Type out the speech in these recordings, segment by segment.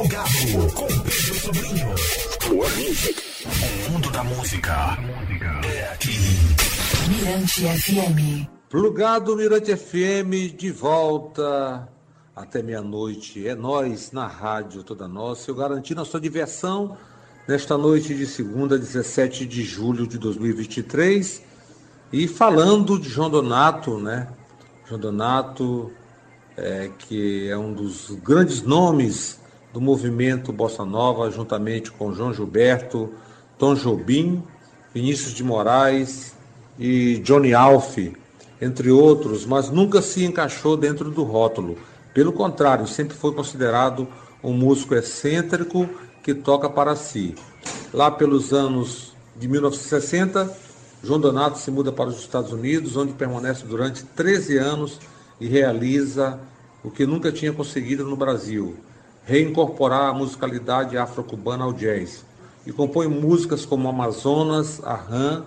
Plugado com Pedro Sobrinho. O mundo da música é aqui. Mirante FM. Plugado Mirante FM de volta até meia-noite. É nós na rádio toda nossa. Eu garantindo a sua diversão nesta noite de segunda, 17 de julho de 2023. E falando de João Donato, né? João Donato, é, que é um dos grandes nomes do movimento Bossa Nova, juntamente com João Gilberto, Tom Jobim, Vinícius de Moraes e Johnny Alf, entre outros, mas nunca se encaixou dentro do rótulo. Pelo contrário, sempre foi considerado um músico excêntrico que toca para si. Lá pelos anos de 1960, João Donato se muda para os Estados Unidos, onde permanece durante 13 anos e realiza o que nunca tinha conseguido no Brasil: reincorporar a musicalidade afro-cubana ao jazz. E compõe músicas como Amazonas, Arran.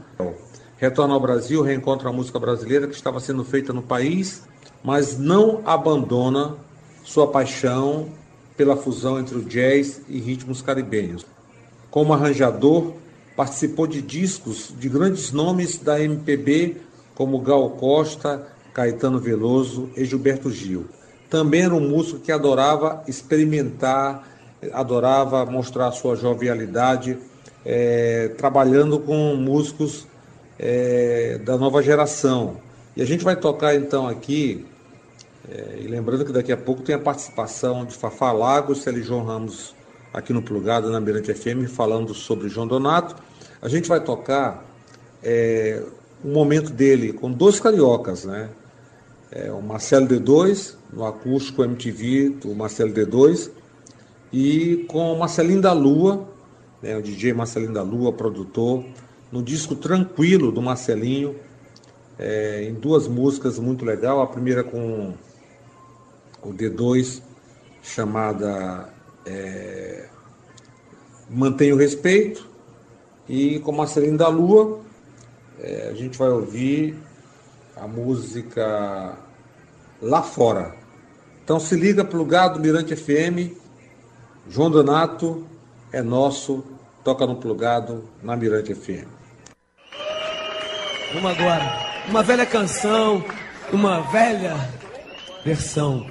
Retorna ao Brasil, reencontra a música brasileira que estava sendo feita no país, mas não abandona sua paixão pela fusão entre o jazz e ritmos caribenhos. Como arranjador, participou de discos de grandes nomes da MPB, como Gal Costa, Caetano Veloso e Gilberto Gil. Também era um músico que adorava experimentar, adorava mostrar sua jovialidade, é, trabalhando com músicos é, da nova geração. E a gente vai tocar então aqui, é, e lembrando que daqui a pouco tem a participação de Fafá Lagos e João Ramos aqui no Plugado, na Mirante FM, falando sobre João Donato. A gente vai tocar um momento dele com dois cariocas, né? É, o Marcelo D2, no acústico MTV do Marcelo D2, e com o Marcelinho da Lua, né, o DJ Marcelinho da Lua, produtor, no disco Tranquilo do Marcelinho, é, em duas músicas muito legal. A primeira com o D2, chamada é, Mantenha o Respeito, e com Marcelinho da Lua, é, a gente vai ouvir a música Lá Fora. Então se liga plugado Mirante FM, João Donato é nosso, toca no plugado na Mirante FM. Vamos agora, uma velha canção, uma velha versão.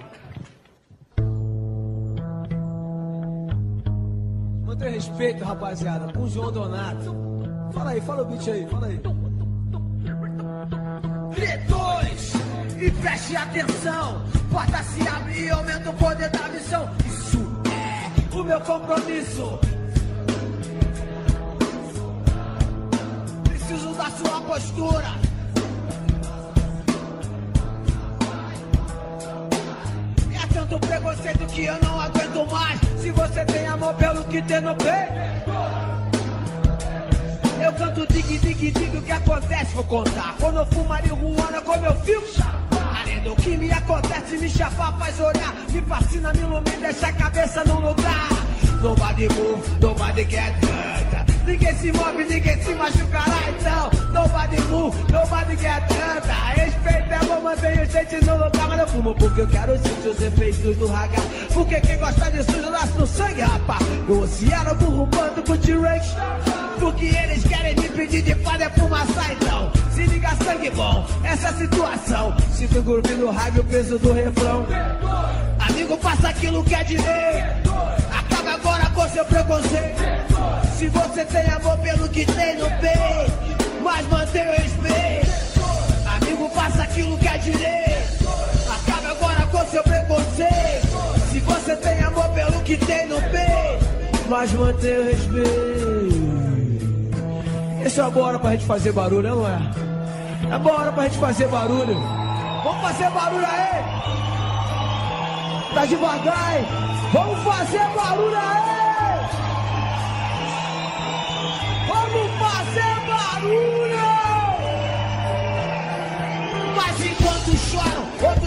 Mantenha respeito, rapaziada, com João Donato. Fala aí, fala o beat aí, fala aí. D2 e preste atenção. Porta se abre e aumenta o poder da missão. Isso é o meu compromisso. Preciso da sua postura. É tanto preconceito que eu não aguento mais. Se você tem amor pelo que tem no peito. Eu canto dig, dig, dig, o que acontece, vou contar. Quando eu fumo marihuana, como eu fico Além do que me acontece, me chapa, faz olhar. Me fascina, me ilumina, deixa a cabeça no lugar. Nobody move, nobody get hurt. Ninguém se move, ninguém se machucará, então. Nobody move, nobody get hurt. É bom, mantenho gente no lugar. Mas eu fumo porque eu quero sentir os efeitos do raga. Porque quem gosta de sujo nasce no sangue, rapá. No oceano, burro, bando com T-Rex. Porque eles querem me pedir de fazer fumaça, então. Se liga, sangue bom, essa situação. Sinto o groove no rádio, o peso do refrão. Amigo, faça aquilo que é direito. Acaba agora com seu preconceito. Se você tem amor pelo que tem no peito, mas mantenha o respeito. Amigo, faça aquilo que é direito. Acaba agora com seu preconceito. Se você tem amor pelo que tem no peito, mas mantenha o respeito. Esse é boa hora pra gente fazer barulho, não é? É boa hora pra gente fazer barulho. Vamos fazer barulho aí! Tá devagar, hein? Vamos fazer barulho aí! Vamos fazer barulho!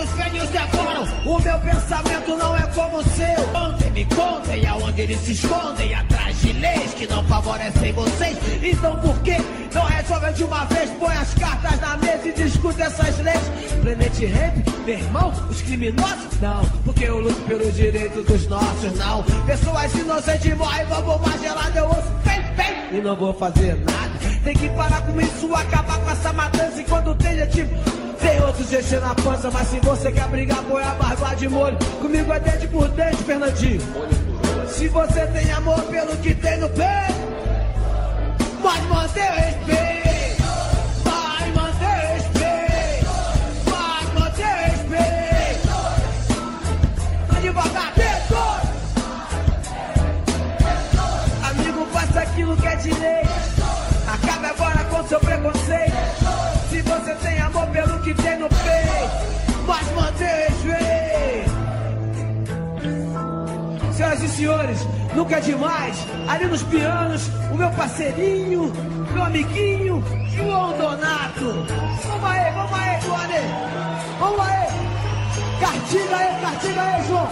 Outros gênios decoram. O meu pensamento não é como o seu. Ontem me contem aonde eles se escondem atrás de leis que não favorecem vocês. Então por que não resolve de uma vez? Põe as cartas na mesa e discute essas leis. Planet Ramp, meu irmão, os criminosos? Não, porque eu luto pelo direito dos nossos, não. Pessoas inocentes morrem, vão bombar gelada, eu ouço bem, bem, e não vou fazer nada. Tem que parar com isso, acabar com essa matança. E quando tem, é tipo. Tem outros GC na pança, mas se você quer brigar, põe a barba de molho. Comigo é dente por dente, Fernandinho. Se você tem amor pelo que tem no peito, pode manter o respeito. Aquilo que é direito. Acabe agora com seu preconceito. Senhores, nunca é demais. Ali nos pianos, o meu parceirinho, meu amiguinho, João Donato. Vamos aí, vamos aí, Joane. Vamos aí. Cartiga aí, cartiga aí, João.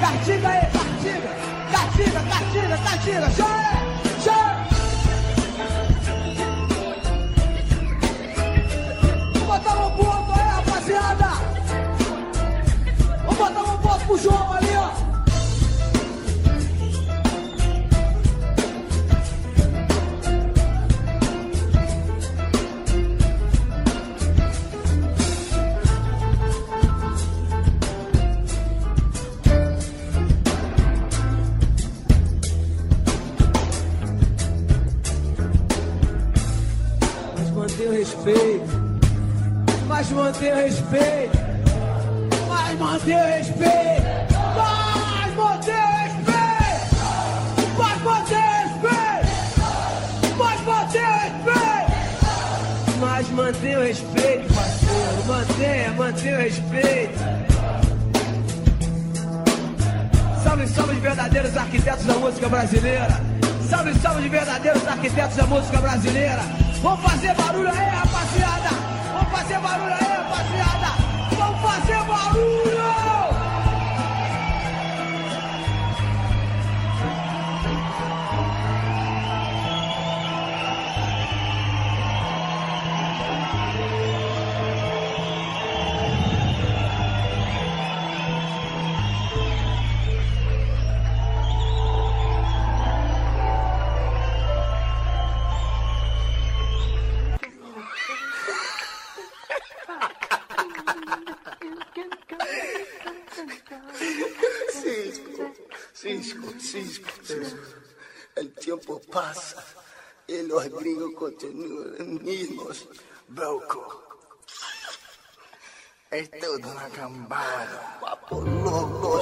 Cartiga aí, cartiga. Cartiga, cartiga, cartiga. Chora, chora. Vamos botar um ponto aí, rapaziada. Vamos botar um ponto pro João ali, ó. Manter respeito. Mas manter o respeito. Mas manter o respeito. Mas manter o respeito. Mas manter o respeito. Mas manter o respeito, parceiro. Mantenha, mantenha o respeito. Salve, salve de verdadeiros arquitetos da música brasileira. Salve, salve de verdadeiros arquitetos da música brasileira. Vamos fazer barulho aí, rapaziada. Vamos fazer barulho aí, fazer mismos, broco. Es toda una cambada, guapos locos.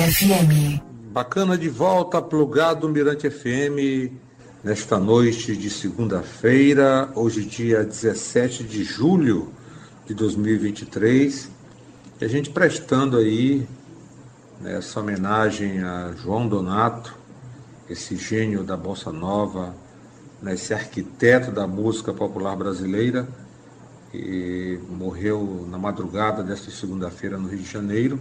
FM. Bacana de volta, plugado Mirante FM, nesta noite de segunda-feira, hoje dia 17 de julho de 2023, e a gente prestando aí essa homenagem a João Donato, esse gênio da Bossa Nova, né, esse arquiteto da música popular brasileira, que morreu na madrugada desta segunda-feira no Rio de Janeiro.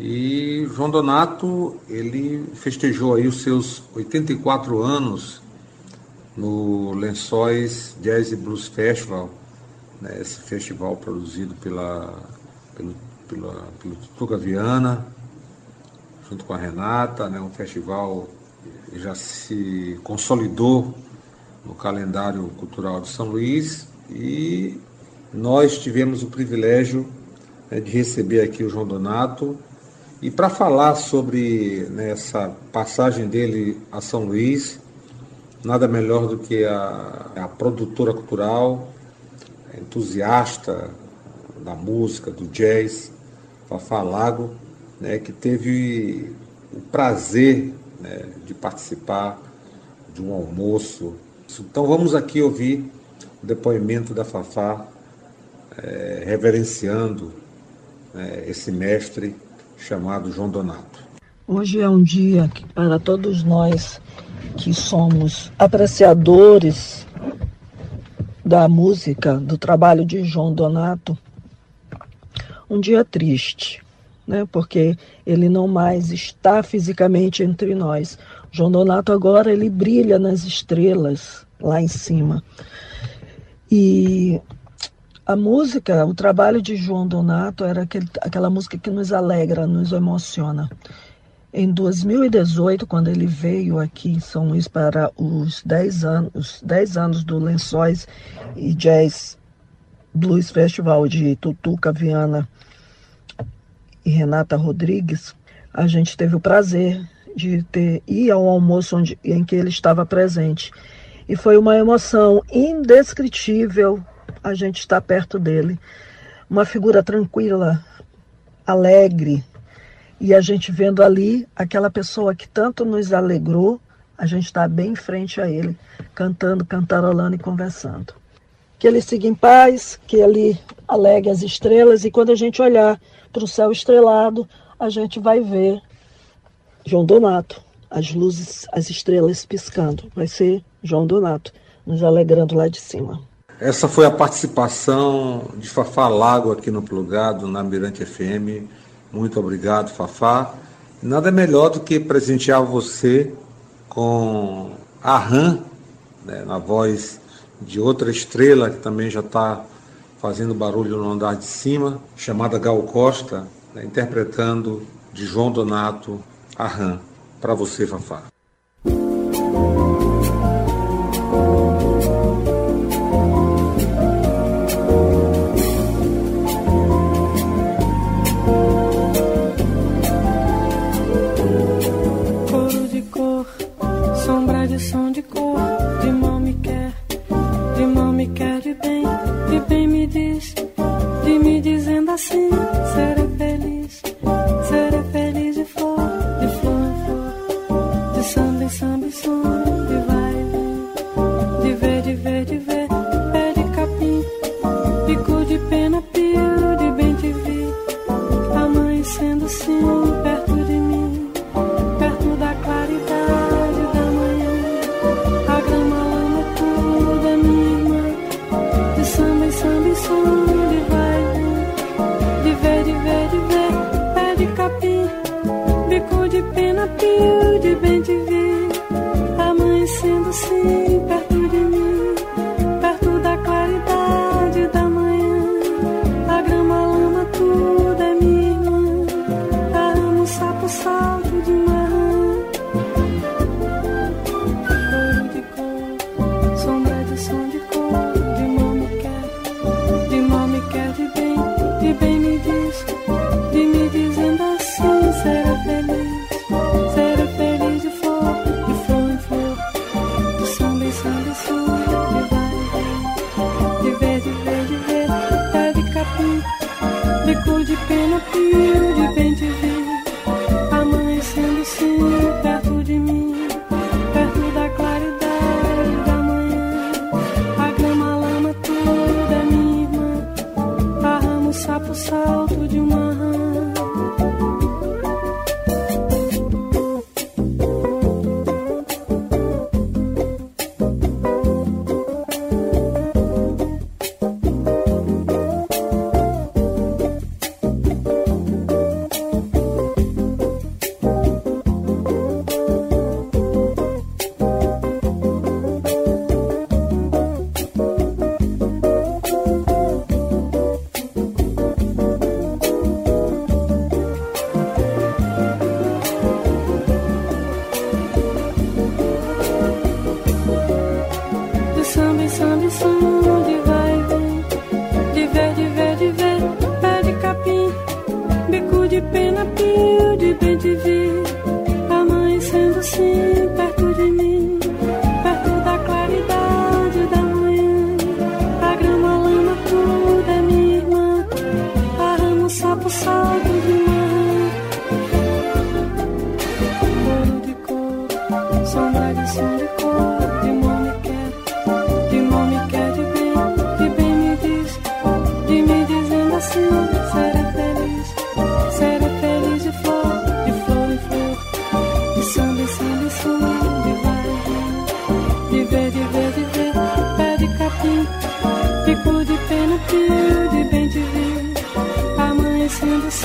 E João Donato, ele festejou aí os seus 84 anos no Lençóis Jazz Blues Festival, né, esse festival produzido pela, pelo, pela, pelo Viana, junto com a Renata, né, um festival que já se consolidou no calendário cultural de São Luís. E nós tivemos o privilégio né, de receber aqui o João Donato e para falar sobre né, essa passagem dele a São Luís, nada melhor do que a, a produtora cultural, entusiasta da música, do jazz, Fafá Lago, né, que teve o prazer né, de participar de um almoço. Então vamos aqui ouvir o depoimento da Fafá, é, reverenciando é, esse mestre chamado João Donato. Hoje é um dia que, para todos nós que somos apreciadores da música, do trabalho de João Donato, um dia triste, né? Porque ele não mais está fisicamente entre nós. João Donato agora ele brilha nas estrelas lá em cima. E a música, o trabalho de João Donato era aquele, aquela música que nos alegra, nos emociona. Em 2018, quando ele veio aqui em São Luís para os 10 anos, 10 anos do Lençóis e Jazz Blues Festival de Tutuca, Viana e Renata Rodrigues, a gente teve o prazer de ter ir ao almoço onde, em que ele estava presente. E foi uma emoção indescritível a gente está perto dele. Uma figura tranquila, alegre, e a gente vendo ali aquela pessoa que tanto nos alegrou, a gente está bem em frente a ele, cantando, cantarolando e conversando. Que ele siga em paz, que ele alegue as estrelas, e quando a gente olhar para o céu estrelado, a gente vai ver João Donato, as luzes, as estrelas piscando. Vai ser João Donato, nos alegrando lá de cima. Essa foi a participação de Fafá Lago aqui no Plugado, na Mirante FM. Muito obrigado, Fafá. Nada melhor do que presentear você com a RAM, né, na voz de outra estrela que também já está fazendo barulho no andar de cima, chamada Gal Costa, né, interpretando de João Donato a RAM. Para você, Fafá. De me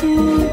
too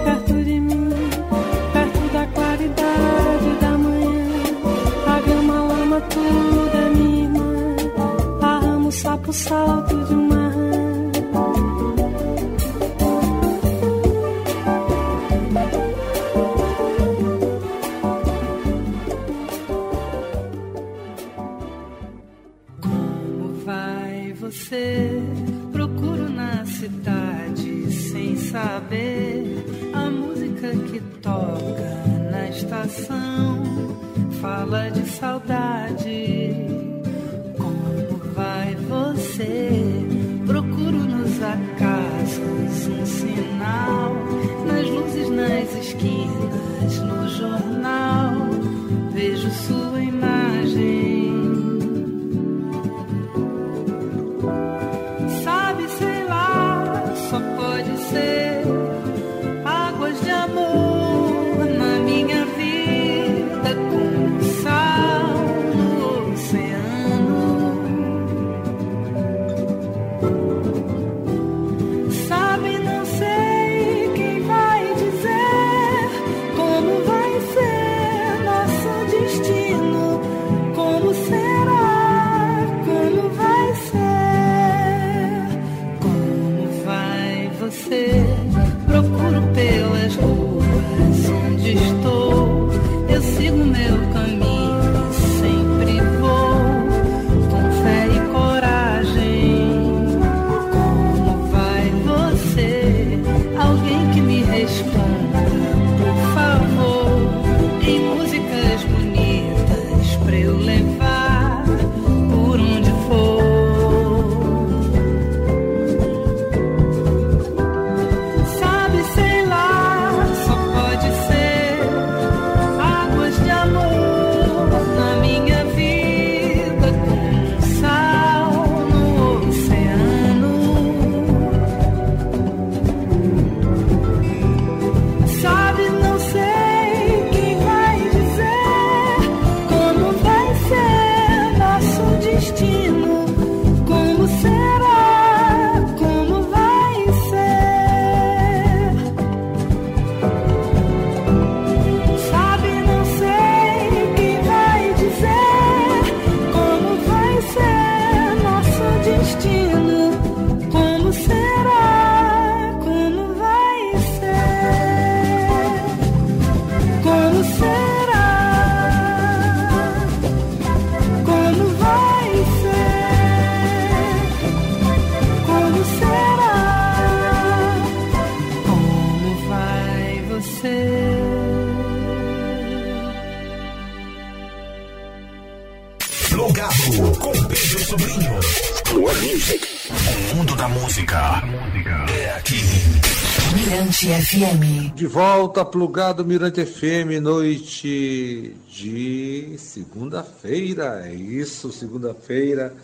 FM. De volta, plugado Mirante FM, noite de segunda-feira. É isso, segunda-feira.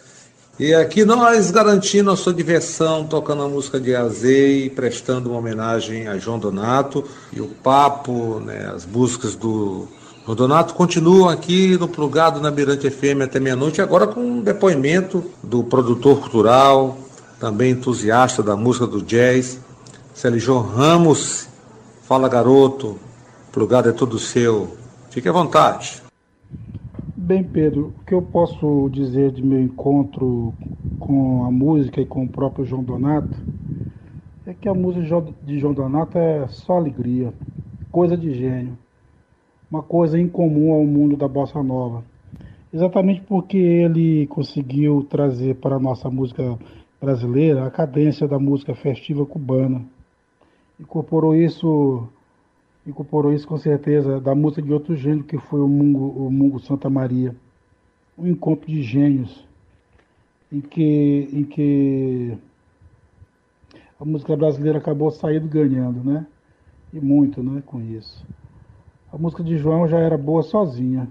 E aqui nós garantindo a sua diversão, tocando a música de Azei, prestando uma homenagem a João Donato. E o papo, né, as músicas do Donato continuam aqui no Plugado na Mirante FM até meia-noite, agora com um depoimento do produtor cultural, também entusiasta da música do jazz, Célio Ramos, fala garoto, plugado é todo seu. Fique à vontade. Bem, Pedro, o que eu posso dizer de meu encontro com a música e com o próprio João Donato é que a música de João Donato é só alegria, coisa de gênio, uma coisa incomum ao mundo da bossa nova. Exatamente porque ele conseguiu trazer para a nossa música brasileira a cadência da música festiva cubana incorporou isso incorporou isso com certeza da música de outro gênero, que foi o Mungo, o Mungo Santa Maria. Um encontro de gênios, em que, em que a música brasileira acabou saindo ganhando, né? E muito, né, com isso. A música de João já era boa sozinha.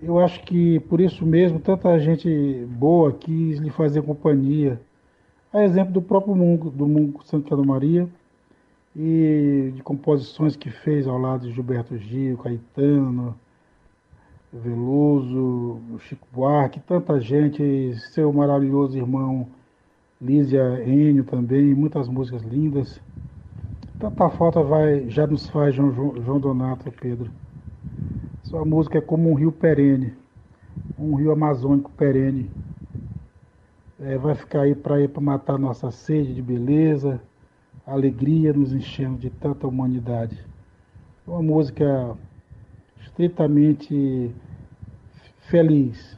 Eu acho que por isso mesmo tanta gente boa quis lhe fazer companhia. A exemplo do próprio Mungo, do Mungo Santa Maria, e de composições que fez ao lado de Gilberto Gil, Caetano, Veloso, Chico Buarque, tanta gente, seu maravilhoso irmão Lísia Enio também, muitas músicas lindas. Tanta falta vai, já nos faz João, João Donato Pedro. Sua música é como um rio perene, um rio amazônico perene. É, vai ficar aí para ir para matar nossa sede de beleza, alegria nos enchendo de tanta humanidade. Uma música estritamente feliz,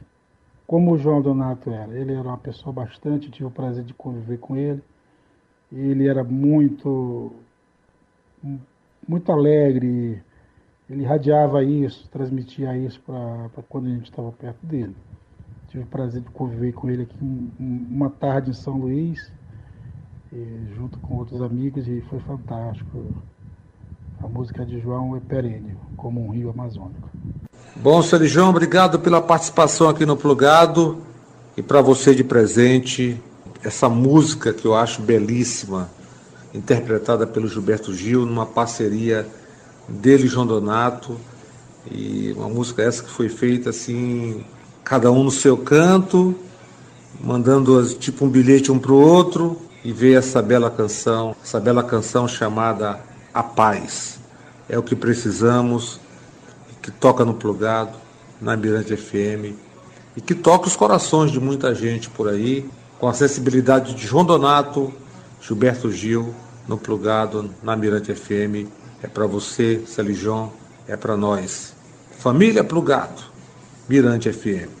como o João Donato era. Ele era uma pessoa bastante, tive o prazer de conviver com ele. Ele era muito, muito alegre, ele radiava isso, transmitia isso para quando a gente estava perto dele. Tive o prazer de conviver com ele aqui uma tarde em São Luís junto com outros amigos, e foi fantástico. A música de João é perene, como um rio amazônico. Bom, João, obrigado pela participação aqui no Plugado e para você de presente, essa música que eu acho belíssima, interpretada pelo Gilberto Gil, numa parceria dele João Donato. E uma música essa que foi feita assim, cada um no seu canto, mandando tipo um bilhete um para o outro, e ver essa bela canção, essa bela canção chamada A Paz. É o que precisamos, que toca no plugado, na Mirante FM, e que toca os corações de muita gente por aí, com a sensibilidade de João Donato, Gilberto Gil, no plugado, na Mirante FM. É para você, Celijon, é para nós. Família Plugado, Mirante FM.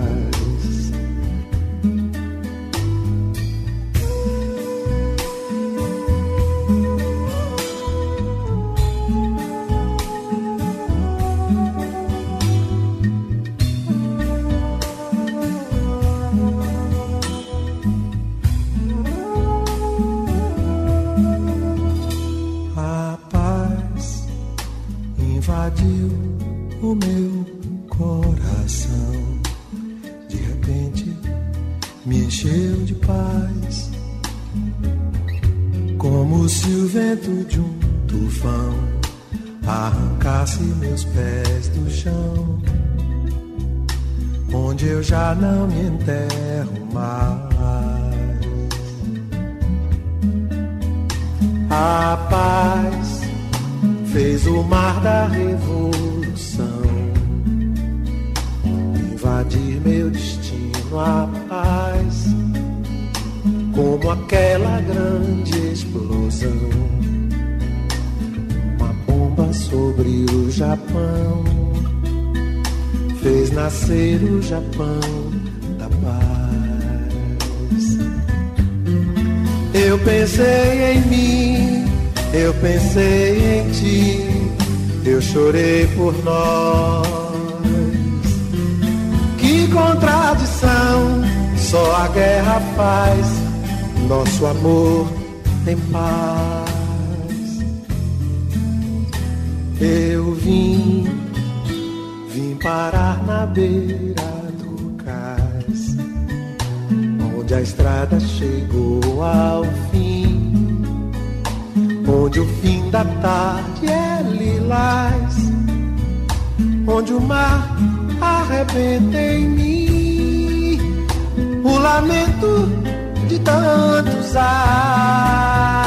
a guerra faz nosso amor em paz. Eu vim, vim parar na beira do cais, onde a estrada chegou ao fim, onde o fim da tarde é lilás, onde o mar arrebenta em mim o lamento de tantos ais.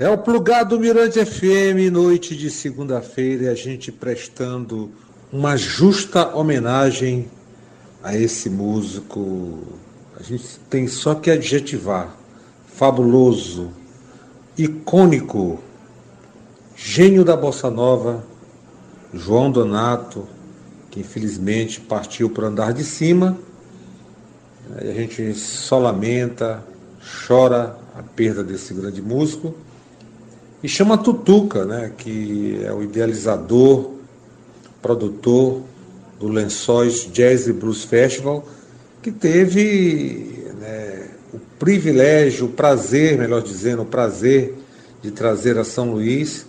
É o plugado Mirante FM, noite de segunda-feira, a gente prestando uma justa homenagem a esse músico. A gente tem só que adjetivar. Fabuloso, icônico, gênio da bossa nova, João Donato, que infelizmente partiu para andar de cima. A gente só lamenta, chora a perda desse grande músico. E chama Tutuca, né, que é o idealizador, produtor do Lençóis Jazz e Blues Festival, que teve né, o privilégio, o prazer, melhor dizendo, o prazer de trazer a São Luís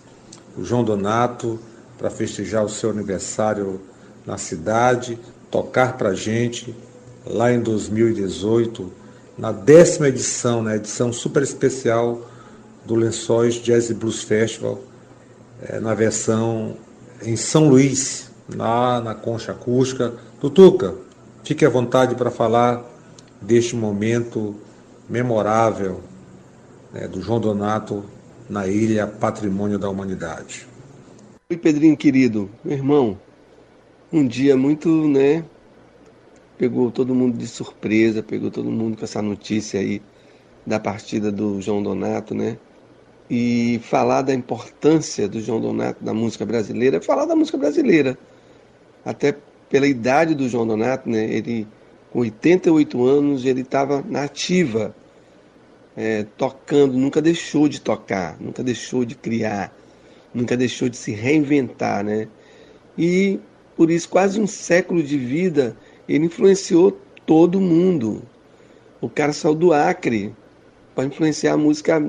o João Donato para festejar o seu aniversário na cidade, tocar para a gente lá em 2018, na décima edição, na né, edição super especial do Lençóis Jazz Blues Festival, é, na versão em São Luís, lá na Concha Acústica. Tutuca, fique à vontade para falar deste momento memorável né, do João Donato na ilha Patrimônio da Humanidade. Oi, Pedrinho querido, meu irmão, um dia muito, né, pegou todo mundo de surpresa, pegou todo mundo com essa notícia aí da partida do João Donato, né? E falar da importância do João Donato na música brasileira, é falar da música brasileira. Até pela idade do João Donato, né? Ele com 88 anos, ele estava na ativa é, tocando, nunca deixou de tocar, nunca deixou de criar, nunca deixou de se reinventar, né? E por isso, quase um século de vida, ele influenciou todo mundo. O cara saiu do Acre para influenciar a música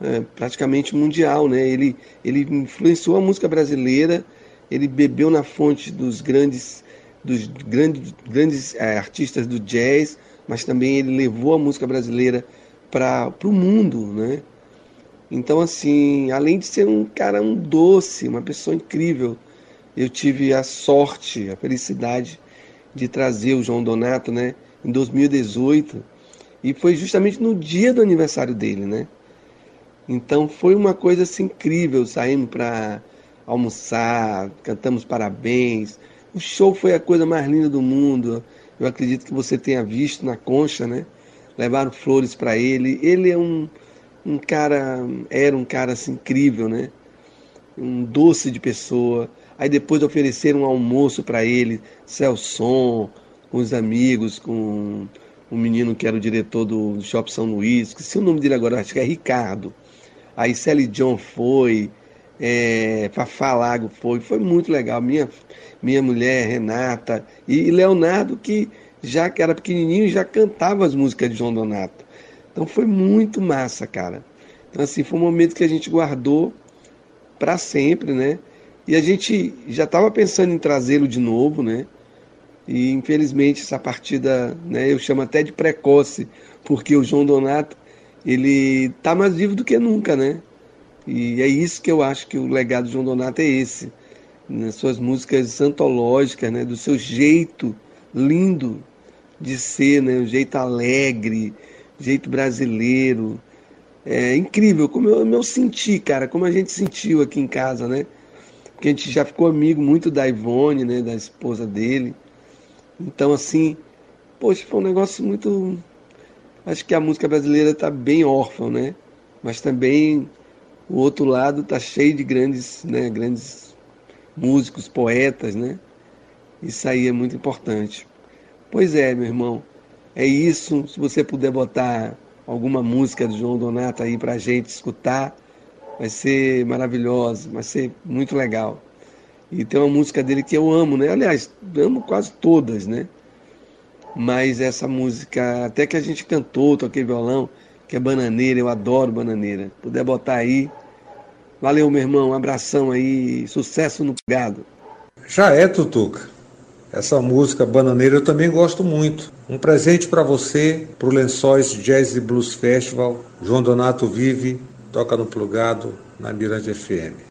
é, praticamente mundial, né? Ele, ele influenciou a música brasileira, ele bebeu na fonte dos grandes, dos grandes, grandes é, artistas do jazz, mas também ele levou a música brasileira para o mundo, né? Então, assim, além de ser um cara um doce, uma pessoa incrível, eu tive a sorte, a felicidade de trazer o João Donato, né, em 2018, e foi justamente no dia do aniversário dele, né? Então foi uma coisa assim incrível, saímos para almoçar, cantamos parabéns. O show foi a coisa mais linda do mundo. Eu acredito que você tenha visto na concha, né? levaram flores para ele. Ele é um, um cara, era um cara assim, incrível, né? Um doce de pessoa. Aí depois ofereceram um almoço para ele, Celson, com os amigos, com um menino que era o diretor do Shopping São Luís, que se o nome dele agora acho que é Ricardo. Aí Sally John foi, é, Fafá Lago foi, foi muito legal. Minha, minha mulher, Renata, e Leonardo, que já que era pequenininho, já cantava as músicas de João Donato. Então foi muito massa, cara. Então assim, foi um momento que a gente guardou para sempre, né? E a gente já estava pensando em trazê-lo de novo, né? E infelizmente essa partida, né, eu chamo até de precoce, porque o João Donato, ele tá mais vivo do que nunca, né? E é isso que eu acho que o legado do João Donato é esse, nas suas músicas antológicas, né, do seu jeito lindo de ser, né? um jeito alegre, jeito brasileiro. É incrível como eu, eu senti, cara, como a gente sentiu aqui em casa, né? Porque a gente já ficou amigo muito da Ivone, né? Da esposa dele. Então, assim, poxa, foi um negócio muito. Acho que a música brasileira está bem órfã, né? Mas também o outro lado está cheio de grandes, né? Grandes músicos, poetas, né? Isso aí é muito importante. Pois é, meu irmão. É isso. Se você puder botar alguma música do João Donato aí pra gente escutar, vai ser maravilhoso, vai ser muito legal. E tem uma música dele que eu amo, né? Aliás, amo quase todas, né? Mas essa música, até que a gente cantou, toquei violão, que é Bananeira, eu adoro Bananeira. Puder botar aí. Valeu, meu irmão. Um abração aí. Sucesso no gado. Já é, Tutuca. Essa música Bananeira eu também gosto muito. Um presente para você, para o Lençóis Jazz e Blues Festival. João Donato vive, toca no plugado na Mirante FM.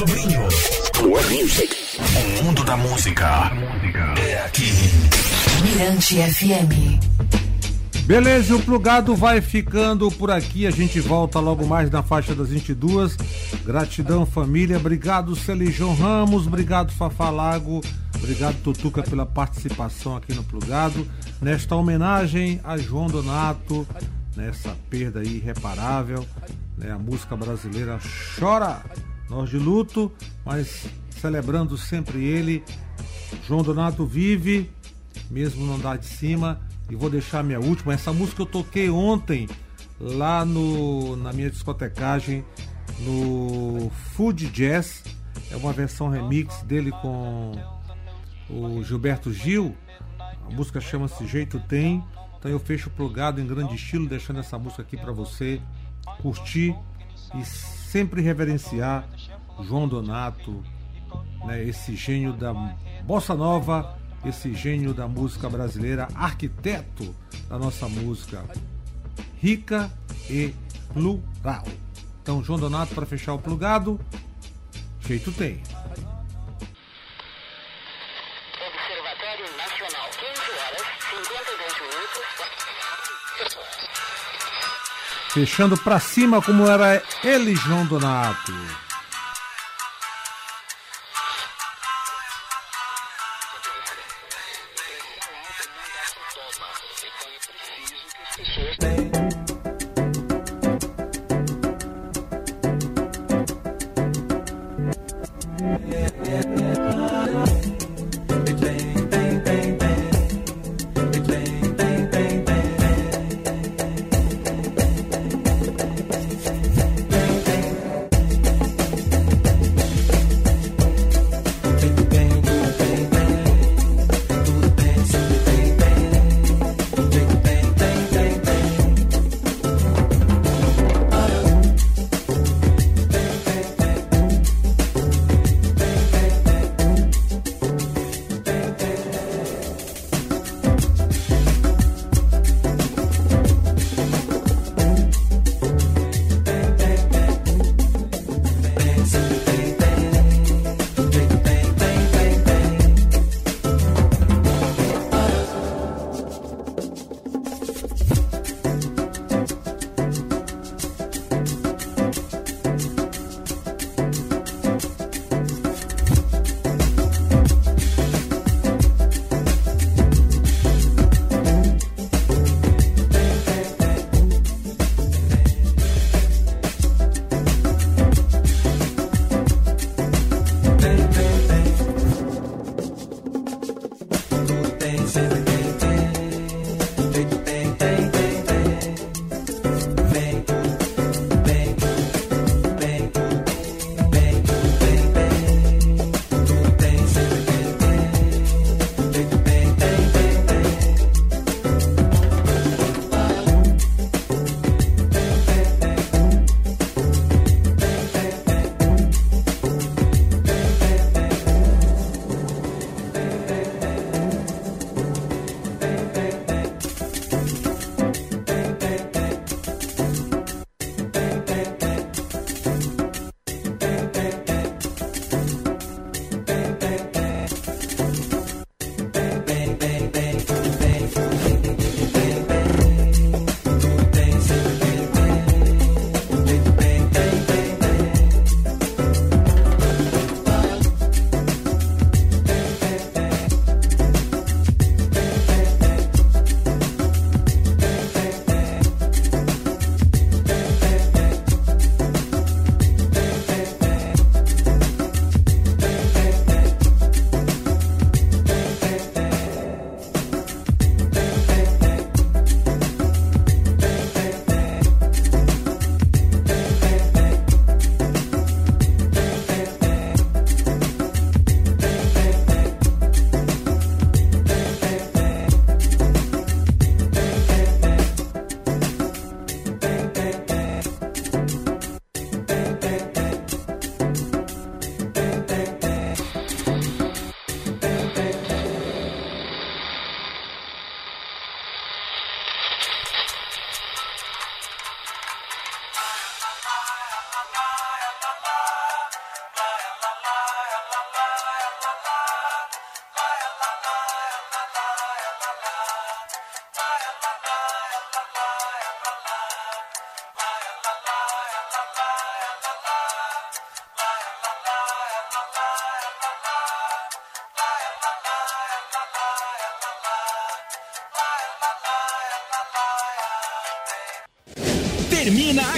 Sobrinho. Plug Music. O mundo da música é aqui. Mirante FM. Beleza, o plugado vai ficando por aqui. A gente volta logo mais na faixa das 22. Gratidão, família. Obrigado, Celijão Ramos. Obrigado, Fafalago. Obrigado, Tutuca, pela participação aqui no plugado. Nesta homenagem a João Donato, nessa perda irreparável. Né? A música brasileira chora, nós de luto, mas celebrando sempre ele. João Donato vive, mesmo no andar de cima e vou deixar minha última. Essa música eu toquei ontem lá no, na minha discotecagem no Food Jazz. É uma versão remix dele com o Gilberto Gil. A música chama-se Jeito Tem. Então eu fecho plugado em grande estilo, deixando essa música aqui para você curtir e sempre reverenciar João Donato, né, esse gênio da bossa nova esse gênio da música brasileira, arquiteto da nossa música rica e plural. Então, João Donato, para fechar o plugado, jeito tem. Observatório Nacional, 15 horas, 52 minutos. Fechando para cima como era ele, João Donato.